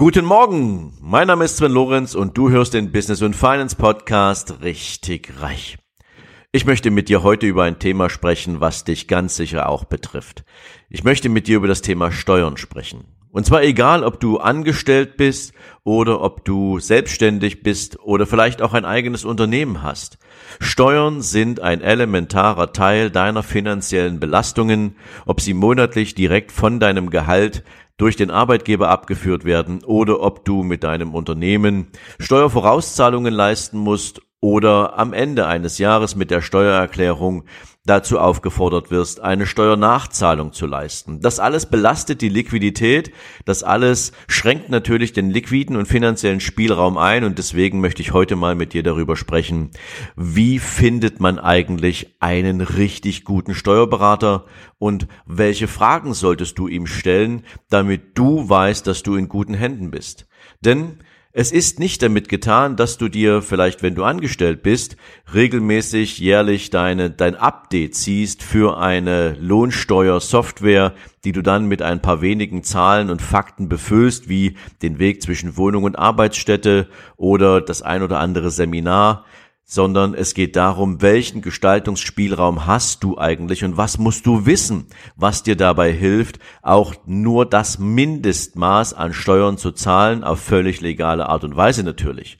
Guten Morgen, mein Name ist Sven Lorenz und du hörst den Business und Finance Podcast richtig reich. Ich möchte mit dir heute über ein Thema sprechen, was dich ganz sicher auch betrifft. Ich möchte mit dir über das Thema Steuern sprechen. Und zwar egal, ob du angestellt bist oder ob du selbstständig bist oder vielleicht auch ein eigenes Unternehmen hast. Steuern sind ein elementarer Teil deiner finanziellen Belastungen, ob sie monatlich direkt von deinem Gehalt durch den Arbeitgeber abgeführt werden oder ob du mit deinem Unternehmen Steuervorauszahlungen leisten musst oder am Ende eines Jahres mit der Steuererklärung dazu aufgefordert wirst, eine Steuernachzahlung zu leisten. Das alles belastet die Liquidität, das alles schränkt natürlich den liquiden und finanziellen Spielraum ein und deswegen möchte ich heute mal mit dir darüber sprechen, wie findet man eigentlich einen richtig guten Steuerberater und welche Fragen solltest du ihm stellen, damit du weißt, dass du in guten Händen bist. Denn es ist nicht damit getan, dass du dir vielleicht, wenn du angestellt bist, regelmäßig jährlich deine, dein Update ziehst für eine Lohnsteuersoftware, die du dann mit ein paar wenigen Zahlen und Fakten befüllst, wie den Weg zwischen Wohnung und Arbeitsstätte oder das ein oder andere Seminar sondern es geht darum, welchen Gestaltungsspielraum hast du eigentlich und was musst du wissen, was dir dabei hilft, auch nur das Mindestmaß an Steuern zu zahlen, auf völlig legale Art und Weise natürlich.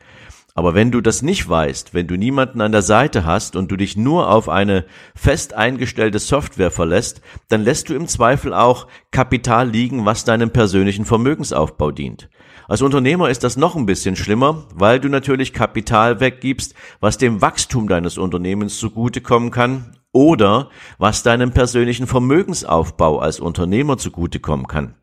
Aber wenn du das nicht weißt, wenn du niemanden an der Seite hast und du dich nur auf eine fest eingestellte Software verlässt, dann lässt du im Zweifel auch Kapital liegen, was deinem persönlichen Vermögensaufbau dient. Als Unternehmer ist das noch ein bisschen schlimmer, weil du natürlich Kapital weggibst, was dem Wachstum deines Unternehmens zugutekommen kann oder was deinem persönlichen Vermögensaufbau als Unternehmer zugutekommen kann.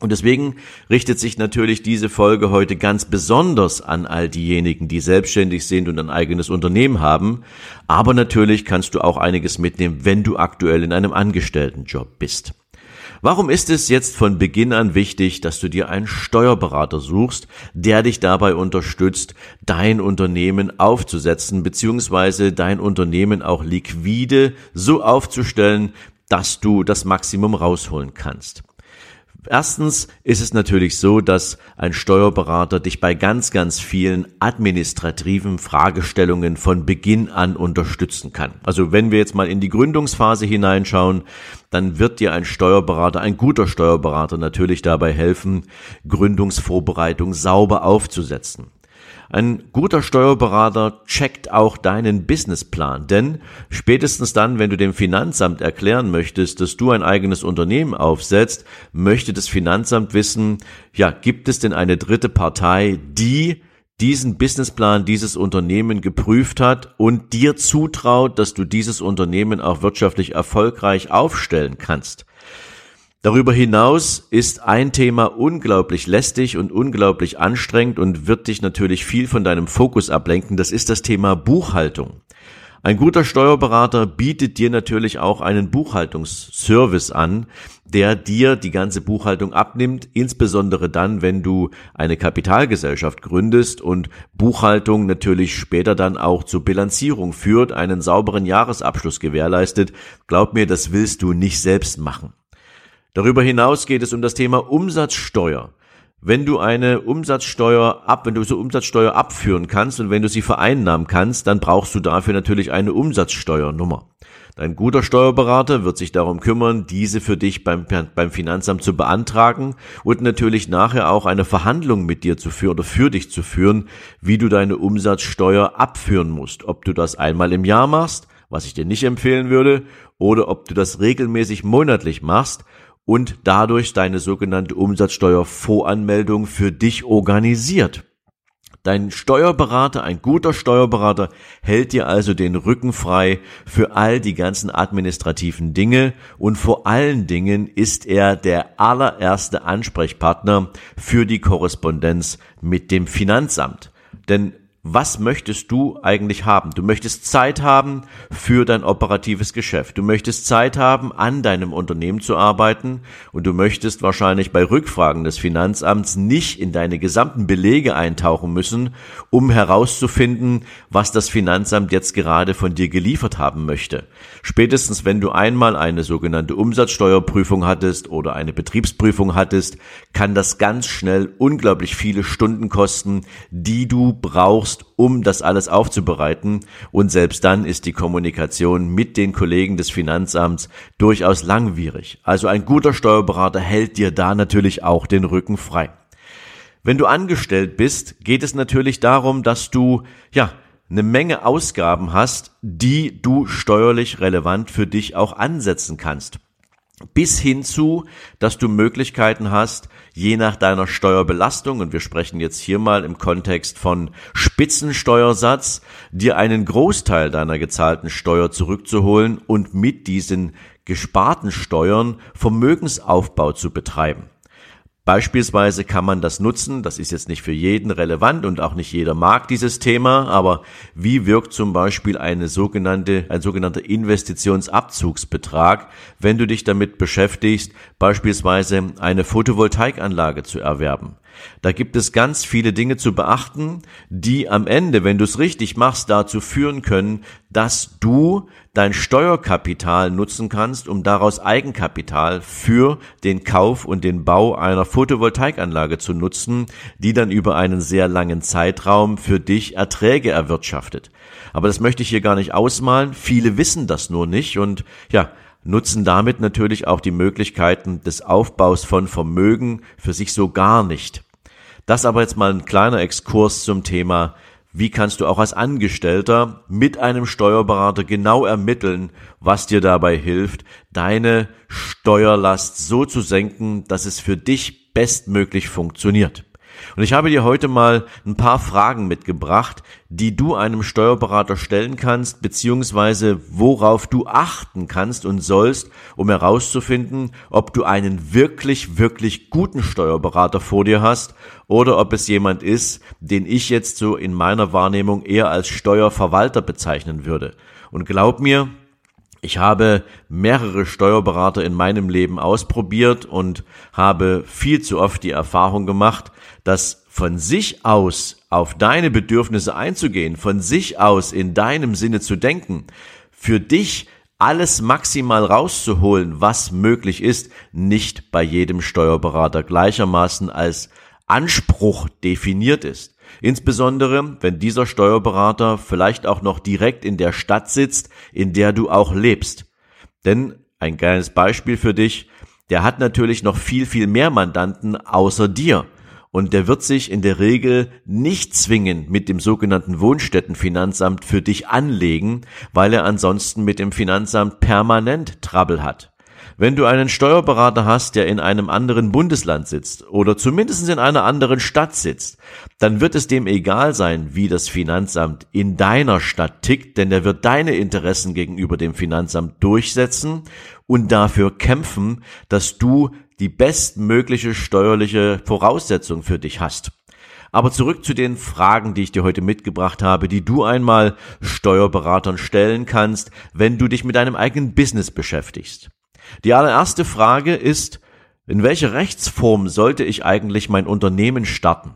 Und deswegen richtet sich natürlich diese Folge heute ganz besonders an all diejenigen, die selbstständig sind und ein eigenes Unternehmen haben. Aber natürlich kannst du auch einiges mitnehmen, wenn du aktuell in einem Angestelltenjob bist. Warum ist es jetzt von Beginn an wichtig, dass du dir einen Steuerberater suchst, der dich dabei unterstützt, dein Unternehmen aufzusetzen, beziehungsweise dein Unternehmen auch liquide so aufzustellen, dass du das Maximum rausholen kannst? Erstens ist es natürlich so, dass ein Steuerberater dich bei ganz, ganz vielen administrativen Fragestellungen von Beginn an unterstützen kann. Also wenn wir jetzt mal in die Gründungsphase hineinschauen, dann wird dir ein Steuerberater, ein guter Steuerberater natürlich dabei helfen, Gründungsvorbereitung sauber aufzusetzen. Ein guter Steuerberater checkt auch deinen Businessplan, denn spätestens dann, wenn du dem Finanzamt erklären möchtest, dass du ein eigenes Unternehmen aufsetzt, möchte das Finanzamt wissen, ja, gibt es denn eine dritte Partei, die diesen Businessplan, dieses Unternehmen geprüft hat und dir zutraut, dass du dieses Unternehmen auch wirtschaftlich erfolgreich aufstellen kannst. Darüber hinaus ist ein Thema unglaublich lästig und unglaublich anstrengend und wird dich natürlich viel von deinem Fokus ablenken. Das ist das Thema Buchhaltung. Ein guter Steuerberater bietet dir natürlich auch einen Buchhaltungsservice an, der dir die ganze Buchhaltung abnimmt, insbesondere dann, wenn du eine Kapitalgesellschaft gründest und Buchhaltung natürlich später dann auch zur Bilanzierung führt, einen sauberen Jahresabschluss gewährleistet. Glaub mir, das willst du nicht selbst machen. Darüber hinaus geht es um das Thema Umsatzsteuer. Wenn du eine Umsatzsteuer ab, wenn du so Umsatzsteuer abführen kannst und wenn du sie vereinnahmen kannst, dann brauchst du dafür natürlich eine Umsatzsteuernummer. Dein guter Steuerberater wird sich darum kümmern, diese für dich beim, beim Finanzamt zu beantragen und natürlich nachher auch eine Verhandlung mit dir zu führen oder für dich zu führen, wie du deine Umsatzsteuer abführen musst. Ob du das einmal im Jahr machst, was ich dir nicht empfehlen würde, oder ob du das regelmäßig monatlich machst und dadurch deine sogenannte Umsatzsteuervoranmeldung für dich organisiert. Dein Steuerberater, ein guter Steuerberater, hält dir also den Rücken frei für all die ganzen administrativen Dinge und vor allen Dingen ist er der allererste Ansprechpartner für die Korrespondenz mit dem Finanzamt. Denn was möchtest du eigentlich haben? Du möchtest Zeit haben für dein operatives Geschäft. Du möchtest Zeit haben, an deinem Unternehmen zu arbeiten und du möchtest wahrscheinlich bei Rückfragen des Finanzamts nicht in deine gesamten Belege eintauchen müssen, um herauszufinden, was das Finanzamt jetzt gerade von dir geliefert haben möchte. Spätestens wenn du einmal eine sogenannte Umsatzsteuerprüfung hattest oder eine Betriebsprüfung hattest, kann das ganz schnell unglaublich viele Stunden kosten, die du brauchst, brauchst, um das alles aufzubereiten. Und selbst dann ist die Kommunikation mit den Kollegen des Finanzamts durchaus langwierig. Also ein guter Steuerberater hält dir da natürlich auch den Rücken frei. Wenn du angestellt bist, geht es natürlich darum, dass du, ja, eine Menge Ausgaben hast, die du steuerlich relevant für dich auch ansetzen kannst bis hin zu, dass du Möglichkeiten hast, je nach deiner Steuerbelastung, und wir sprechen jetzt hier mal im Kontext von Spitzensteuersatz, dir einen Großteil deiner gezahlten Steuer zurückzuholen und mit diesen gesparten Steuern Vermögensaufbau zu betreiben. Beispielsweise kann man das nutzen, das ist jetzt nicht für jeden relevant und auch nicht jeder mag dieses Thema, aber wie wirkt zum Beispiel eine sogenannte, ein sogenannter Investitionsabzugsbetrag, wenn du dich damit beschäftigst, beispielsweise eine Photovoltaikanlage zu erwerben? Da gibt es ganz viele Dinge zu beachten, die am Ende, wenn du es richtig machst, dazu führen können, dass du dein Steuerkapital nutzen kannst, um daraus Eigenkapital für den Kauf und den Bau einer Photovoltaikanlage zu nutzen, die dann über einen sehr langen Zeitraum für dich Erträge erwirtschaftet. Aber das möchte ich hier gar nicht ausmalen. Viele wissen das nur nicht und ja, nutzen damit natürlich auch die Möglichkeiten des Aufbaus von Vermögen für sich so gar nicht. Das aber jetzt mal ein kleiner Exkurs zum Thema, wie kannst du auch als Angestellter mit einem Steuerberater genau ermitteln, was dir dabei hilft, deine Steuerlast so zu senken, dass es für dich bestmöglich funktioniert. Und ich habe dir heute mal ein paar Fragen mitgebracht, die du einem Steuerberater stellen kannst, beziehungsweise worauf du achten kannst und sollst, um herauszufinden, ob du einen wirklich, wirklich guten Steuerberater vor dir hast oder ob es jemand ist, den ich jetzt so in meiner Wahrnehmung eher als Steuerverwalter bezeichnen würde. Und glaub mir, ich habe mehrere Steuerberater in meinem Leben ausprobiert und habe viel zu oft die Erfahrung gemacht, dass von sich aus auf deine Bedürfnisse einzugehen, von sich aus in deinem Sinne zu denken, für dich alles maximal rauszuholen, was möglich ist, nicht bei jedem Steuerberater gleichermaßen als Anspruch definiert ist. Insbesondere, wenn dieser Steuerberater vielleicht auch noch direkt in der Stadt sitzt, in der du auch lebst. Denn ein kleines Beispiel für dich, der hat natürlich noch viel, viel mehr Mandanten außer dir. Und der wird sich in der Regel nicht zwingend mit dem sogenannten Wohnstättenfinanzamt für dich anlegen, weil er ansonsten mit dem Finanzamt permanent Trouble hat. Wenn du einen Steuerberater hast, der in einem anderen Bundesland sitzt oder zumindest in einer anderen Stadt sitzt, dann wird es dem egal sein, wie das Finanzamt in deiner Stadt tickt, denn er wird deine Interessen gegenüber dem Finanzamt durchsetzen und dafür kämpfen, dass du die bestmögliche steuerliche Voraussetzung für dich hast. Aber zurück zu den Fragen, die ich dir heute mitgebracht habe, die du einmal Steuerberatern stellen kannst, wenn du dich mit deinem eigenen Business beschäftigst. Die allererste Frage ist, in welcher Rechtsform sollte ich eigentlich mein Unternehmen starten?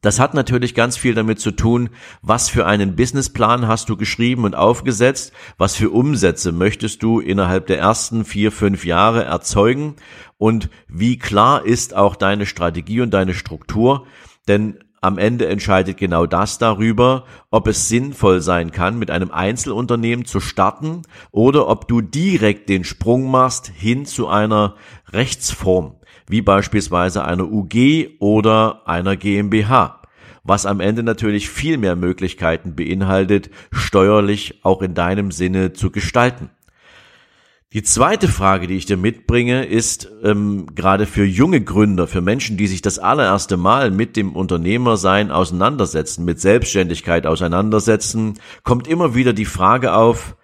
Das hat natürlich ganz viel damit zu tun, was für einen Businessplan hast du geschrieben und aufgesetzt, was für Umsätze möchtest du innerhalb der ersten vier, fünf Jahre erzeugen und wie klar ist auch deine Strategie und deine Struktur. Denn am Ende entscheidet genau das darüber, ob es sinnvoll sein kann, mit einem Einzelunternehmen zu starten oder ob du direkt den Sprung machst hin zu einer Rechtsform, wie beispielsweise einer UG oder einer GmbH, was am Ende natürlich viel mehr Möglichkeiten beinhaltet, steuerlich auch in deinem Sinne zu gestalten. Die zweite Frage, die ich dir mitbringe, ist ähm, gerade für junge Gründer, für Menschen, die sich das allererste Mal mit dem Unternehmersein auseinandersetzen, mit Selbstständigkeit auseinandersetzen, kommt immer wieder die Frage auf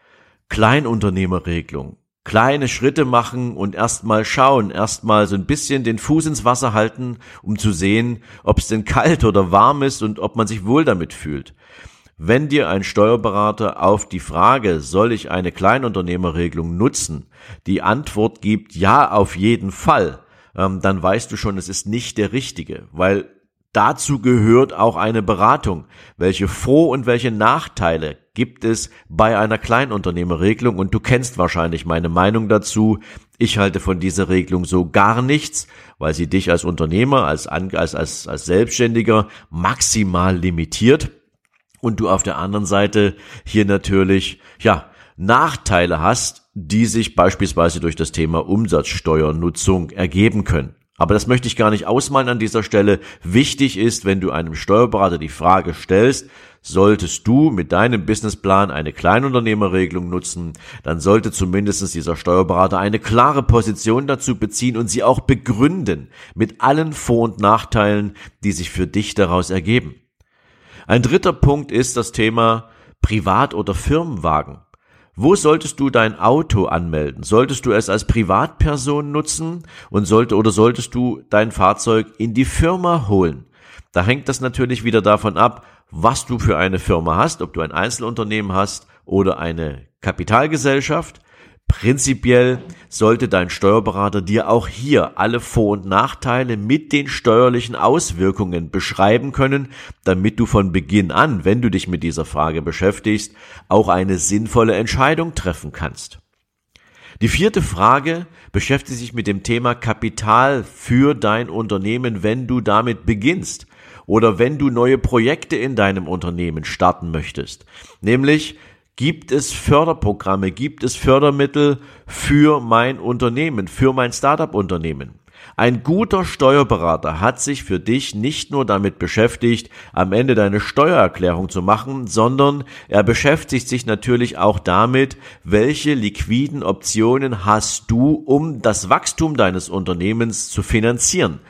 Kleinunternehmerregelung. Kleine Schritte machen und erstmal schauen, erstmal so ein bisschen den Fuß ins Wasser halten, um zu sehen, ob es denn kalt oder warm ist und ob man sich wohl damit fühlt. Wenn dir ein Steuerberater auf die Frage, soll ich eine Kleinunternehmerregelung nutzen, die Antwort gibt, ja, auf jeden Fall, ähm, dann weißt du schon, es ist nicht der richtige, weil dazu gehört auch eine Beratung. Welche Vor- und welche Nachteile gibt es bei einer Kleinunternehmerregelung? Und du kennst wahrscheinlich meine Meinung dazu. Ich halte von dieser Regelung so gar nichts, weil sie dich als Unternehmer, als, als, als, als Selbstständiger maximal limitiert und du auf der anderen Seite hier natürlich, ja, Nachteile hast, die sich beispielsweise durch das Thema Umsatzsteuernutzung ergeben können. Aber das möchte ich gar nicht ausmalen an dieser Stelle. Wichtig ist, wenn du einem Steuerberater die Frage stellst, solltest du mit deinem Businessplan eine Kleinunternehmerregelung nutzen, dann sollte zumindest dieser Steuerberater eine klare Position dazu beziehen und sie auch begründen mit allen Vor- und Nachteilen, die sich für dich daraus ergeben. Ein dritter Punkt ist das Thema Privat- oder Firmenwagen. Wo solltest du dein Auto anmelden? Solltest du es als Privatperson nutzen und sollte oder solltest du dein Fahrzeug in die Firma holen? Da hängt das natürlich wieder davon ab, was du für eine Firma hast, ob du ein Einzelunternehmen hast oder eine Kapitalgesellschaft. Prinzipiell sollte dein Steuerberater dir auch hier alle Vor- und Nachteile mit den steuerlichen Auswirkungen beschreiben können, damit du von Beginn an, wenn du dich mit dieser Frage beschäftigst, auch eine sinnvolle Entscheidung treffen kannst. Die vierte Frage beschäftigt sich mit dem Thema Kapital für dein Unternehmen, wenn du damit beginnst oder wenn du neue Projekte in deinem Unternehmen starten möchtest. Nämlich, Gibt es Förderprogramme, gibt es Fördermittel für mein Unternehmen, für mein Startup-Unternehmen? Ein guter Steuerberater hat sich für dich nicht nur damit beschäftigt, am Ende deine Steuererklärung zu machen, sondern er beschäftigt sich natürlich auch damit, welche liquiden Optionen hast du, um das Wachstum deines Unternehmens zu finanzieren.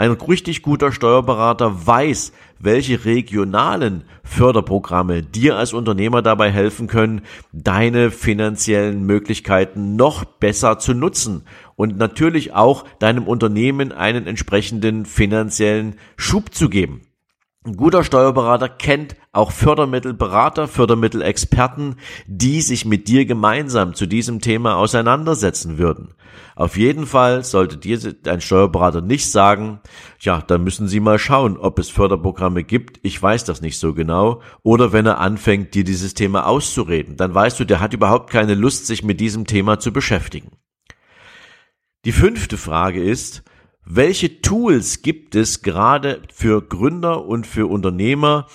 Ein richtig guter Steuerberater weiß, welche regionalen Förderprogramme dir als Unternehmer dabei helfen können, deine finanziellen Möglichkeiten noch besser zu nutzen und natürlich auch deinem Unternehmen einen entsprechenden finanziellen Schub zu geben. Ein guter Steuerberater kennt auch Fördermittelberater, Fördermittelexperten, die sich mit dir gemeinsam zu diesem Thema auseinandersetzen würden. Auf jeden Fall sollte dir dein Steuerberater nicht sagen, ja, da müssen Sie mal schauen, ob es Förderprogramme gibt, ich weiß das nicht so genau, oder wenn er anfängt, dir dieses Thema auszureden, dann weißt du, der hat überhaupt keine Lust, sich mit diesem Thema zu beschäftigen. Die fünfte Frage ist, welche Tools gibt es gerade für Gründer und für Unternehmer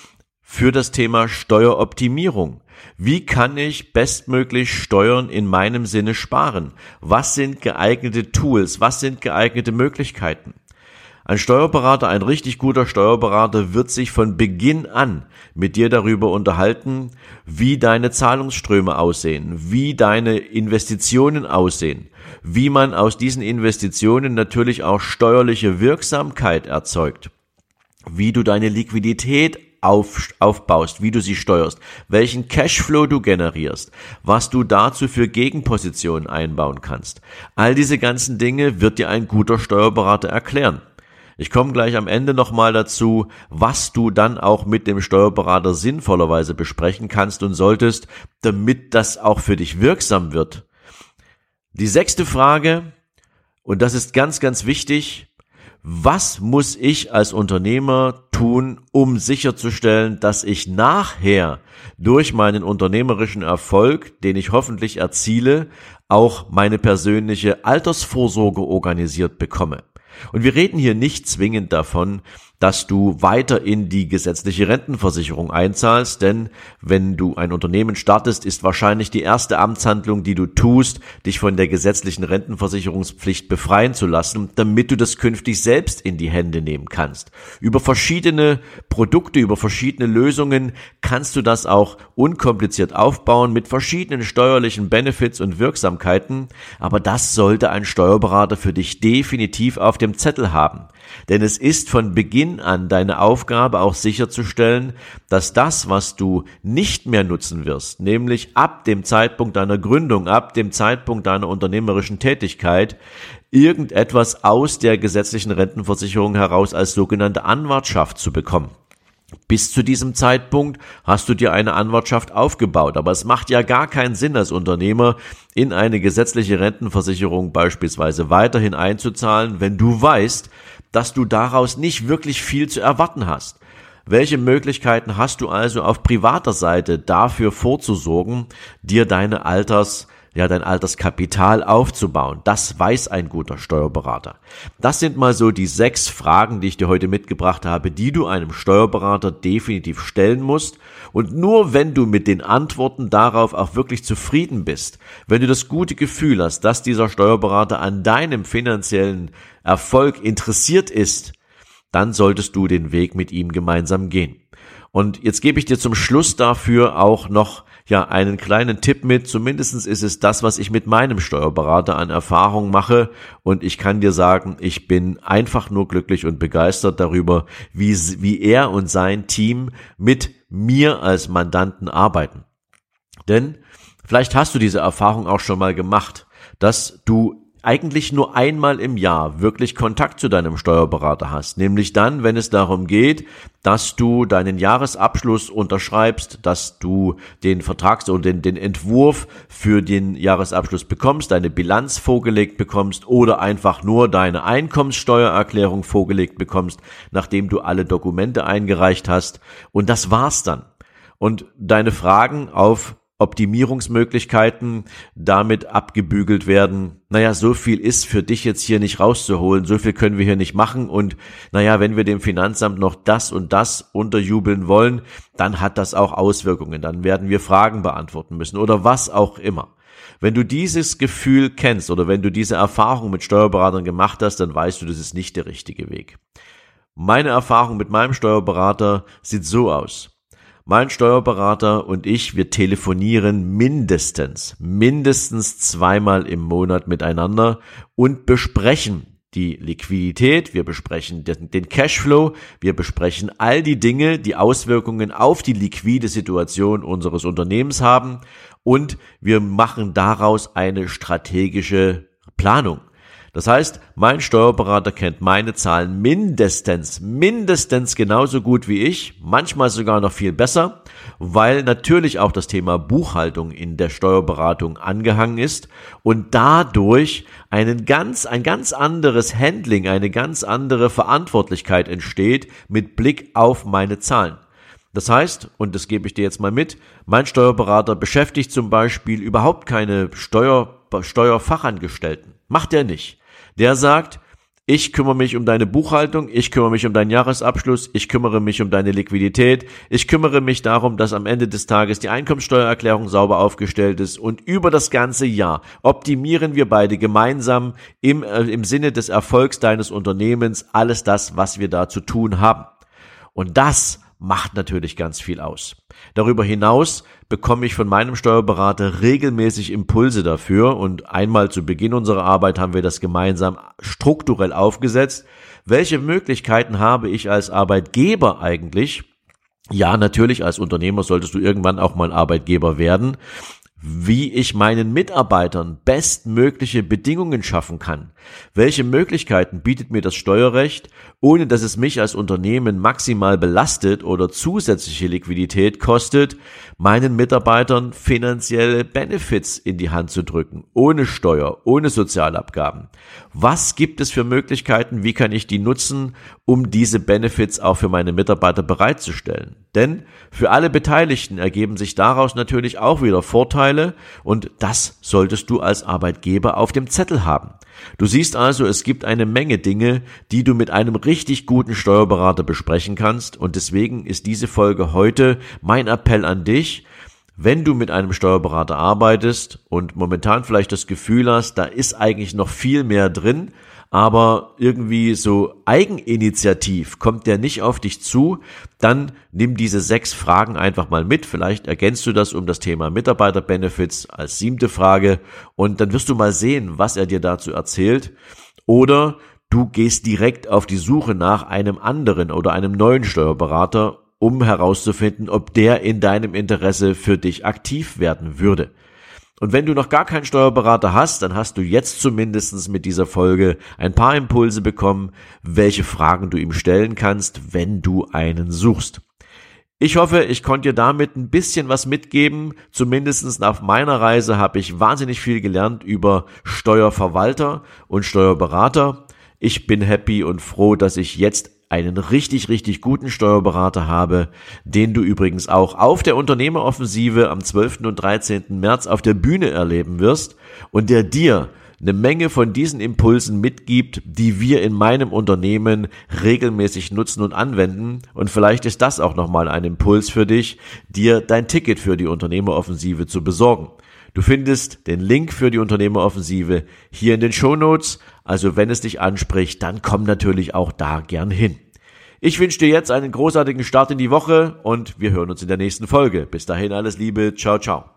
für das Thema Steueroptimierung? Wie kann ich bestmöglich Steuern in meinem Sinne sparen? Was sind geeignete Tools? Was sind geeignete Möglichkeiten? Ein Steuerberater, ein richtig guter Steuerberater wird sich von Beginn an mit dir darüber unterhalten, wie deine Zahlungsströme aussehen, wie deine Investitionen aussehen, wie man aus diesen Investitionen natürlich auch steuerliche Wirksamkeit erzeugt, wie du deine Liquidität auf, aufbaust, wie du sie steuerst, welchen Cashflow du generierst, was du dazu für Gegenpositionen einbauen kannst. All diese ganzen Dinge wird dir ein guter Steuerberater erklären. Ich komme gleich am Ende nochmal dazu, was du dann auch mit dem Steuerberater sinnvollerweise besprechen kannst und solltest, damit das auch für dich wirksam wird. Die sechste Frage, und das ist ganz, ganz wichtig, was muss ich als Unternehmer tun, um sicherzustellen, dass ich nachher durch meinen unternehmerischen Erfolg, den ich hoffentlich erziele, auch meine persönliche Altersvorsorge organisiert bekomme? Und wir reden hier nicht zwingend davon, dass du weiter in die gesetzliche Rentenversicherung einzahlst, denn wenn du ein Unternehmen startest, ist wahrscheinlich die erste Amtshandlung, die du tust, dich von der gesetzlichen Rentenversicherungspflicht befreien zu lassen, damit du das künftig selbst in die Hände nehmen kannst. Über verschiedene Produkte, über verschiedene Lösungen kannst du das auch unkompliziert aufbauen mit verschiedenen steuerlichen Benefits und Wirksamkeiten, aber das sollte ein Steuerberater für dich definitiv auf dem Zettel haben. Denn es ist von Beginn an deine Aufgabe auch sicherzustellen, dass das, was du nicht mehr nutzen wirst, nämlich ab dem Zeitpunkt deiner Gründung, ab dem Zeitpunkt deiner unternehmerischen Tätigkeit, irgendetwas aus der gesetzlichen Rentenversicherung heraus als sogenannte Anwartschaft zu bekommen. Bis zu diesem Zeitpunkt hast du dir eine Anwartschaft aufgebaut, aber es macht ja gar keinen Sinn als Unternehmer, in eine gesetzliche Rentenversicherung beispielsweise weiterhin einzuzahlen, wenn du weißt, dass du daraus nicht wirklich viel zu erwarten hast. Welche Möglichkeiten hast du also auf privater Seite dafür vorzusorgen, dir deine Alters ja, dein Alterskapital aufzubauen. Das weiß ein guter Steuerberater. Das sind mal so die sechs Fragen, die ich dir heute mitgebracht habe, die du einem Steuerberater definitiv stellen musst. Und nur wenn du mit den Antworten darauf auch wirklich zufrieden bist, wenn du das gute Gefühl hast, dass dieser Steuerberater an deinem finanziellen Erfolg interessiert ist, dann solltest du den Weg mit ihm gemeinsam gehen. Und jetzt gebe ich dir zum Schluss dafür auch noch ja einen kleinen Tipp mit. Zumindestens ist es das, was ich mit meinem Steuerberater an Erfahrung mache. Und ich kann dir sagen, ich bin einfach nur glücklich und begeistert darüber, wie, wie er und sein Team mit mir als Mandanten arbeiten. Denn vielleicht hast du diese Erfahrung auch schon mal gemacht, dass du eigentlich nur einmal im Jahr wirklich Kontakt zu deinem Steuerberater hast, nämlich dann, wenn es darum geht, dass du deinen Jahresabschluss unterschreibst, dass du den Vertrags- oder den, den Entwurf für den Jahresabschluss bekommst, deine Bilanz vorgelegt bekommst oder einfach nur deine Einkommenssteuererklärung vorgelegt bekommst, nachdem du alle Dokumente eingereicht hast. Und das war's dann. Und deine Fragen auf Optimierungsmöglichkeiten damit abgebügelt werden. Naja, so viel ist für dich jetzt hier nicht rauszuholen, so viel können wir hier nicht machen und naja, wenn wir dem Finanzamt noch das und das unterjubeln wollen, dann hat das auch Auswirkungen, dann werden wir Fragen beantworten müssen oder was auch immer. Wenn du dieses Gefühl kennst oder wenn du diese Erfahrung mit Steuerberatern gemacht hast, dann weißt du, das ist nicht der richtige Weg. Meine Erfahrung mit meinem Steuerberater sieht so aus. Mein Steuerberater und ich, wir telefonieren mindestens, mindestens zweimal im Monat miteinander und besprechen die Liquidität, wir besprechen den Cashflow, wir besprechen all die Dinge, die Auswirkungen auf die liquide Situation unseres Unternehmens haben und wir machen daraus eine strategische Planung. Das heißt, mein Steuerberater kennt meine Zahlen mindestens, mindestens genauso gut wie ich, manchmal sogar noch viel besser, weil natürlich auch das Thema Buchhaltung in der Steuerberatung angehangen ist und dadurch einen ganz, ein ganz anderes Handling, eine ganz andere Verantwortlichkeit entsteht mit Blick auf meine Zahlen. Das heißt, und das gebe ich dir jetzt mal mit, mein Steuerberater beschäftigt zum Beispiel überhaupt keine Steuer, Steuerfachangestellten. Macht er nicht. Der sagt, ich kümmere mich um deine Buchhaltung, ich kümmere mich um deinen Jahresabschluss, ich kümmere mich um deine Liquidität, ich kümmere mich darum, dass am Ende des Tages die Einkommenssteuererklärung sauber aufgestellt ist und über das ganze Jahr optimieren wir beide gemeinsam im, äh, im Sinne des Erfolgs deines Unternehmens alles das, was wir da zu tun haben. Und das macht natürlich ganz viel aus. Darüber hinaus bekomme ich von meinem Steuerberater regelmäßig Impulse dafür und einmal zu Beginn unserer Arbeit haben wir das gemeinsam strukturell aufgesetzt. Welche Möglichkeiten habe ich als Arbeitgeber eigentlich? Ja, natürlich, als Unternehmer solltest du irgendwann auch mal Arbeitgeber werden wie ich meinen Mitarbeitern bestmögliche Bedingungen schaffen kann. Welche Möglichkeiten bietet mir das Steuerrecht, ohne dass es mich als Unternehmen maximal belastet oder zusätzliche Liquidität kostet, meinen Mitarbeitern finanzielle Benefits in die Hand zu drücken, ohne Steuer, ohne Sozialabgaben. Was gibt es für Möglichkeiten, wie kann ich die nutzen, um diese Benefits auch für meine Mitarbeiter bereitzustellen? Denn für alle Beteiligten ergeben sich daraus natürlich auch wieder Vorteile und das solltest du als Arbeitgeber auf dem Zettel haben. Du siehst also, es gibt eine Menge Dinge, die du mit einem richtig guten Steuerberater besprechen kannst und deswegen ist diese Folge heute mein Appell an dich, wenn du mit einem Steuerberater arbeitest und momentan vielleicht das Gefühl hast, da ist eigentlich noch viel mehr drin, aber irgendwie so eigeninitiativ kommt der nicht auf dich zu, dann nimm diese sechs Fragen einfach mal mit. Vielleicht ergänzt du das um das Thema Mitarbeiterbenefits als siebte Frage und dann wirst du mal sehen, was er dir dazu erzählt. Oder du gehst direkt auf die Suche nach einem anderen oder einem neuen Steuerberater, um herauszufinden, ob der in deinem Interesse für dich aktiv werden würde. Und wenn du noch gar keinen Steuerberater hast, dann hast du jetzt zumindestens mit dieser Folge ein paar Impulse bekommen, welche Fragen du ihm stellen kannst, wenn du einen suchst. Ich hoffe, ich konnte dir damit ein bisschen was mitgeben. Zumindestens auf meiner Reise habe ich wahnsinnig viel gelernt über Steuerverwalter und Steuerberater. Ich bin happy und froh, dass ich jetzt einen richtig, richtig guten Steuerberater habe, den du übrigens auch auf der Unternehmeroffensive am 12. und 13. März auf der Bühne erleben wirst und der dir eine Menge von diesen Impulsen mitgibt, die wir in meinem Unternehmen regelmäßig nutzen und anwenden. Und vielleicht ist das auch nochmal ein Impuls für dich, dir dein Ticket für die Unternehmeroffensive zu besorgen. Du findest den Link für die Unternehmeroffensive hier in den Show Notes. Also wenn es dich anspricht, dann komm natürlich auch da gern hin. Ich wünsche dir jetzt einen großartigen Start in die Woche und wir hören uns in der nächsten Folge. Bis dahin alles Liebe. Ciao, ciao.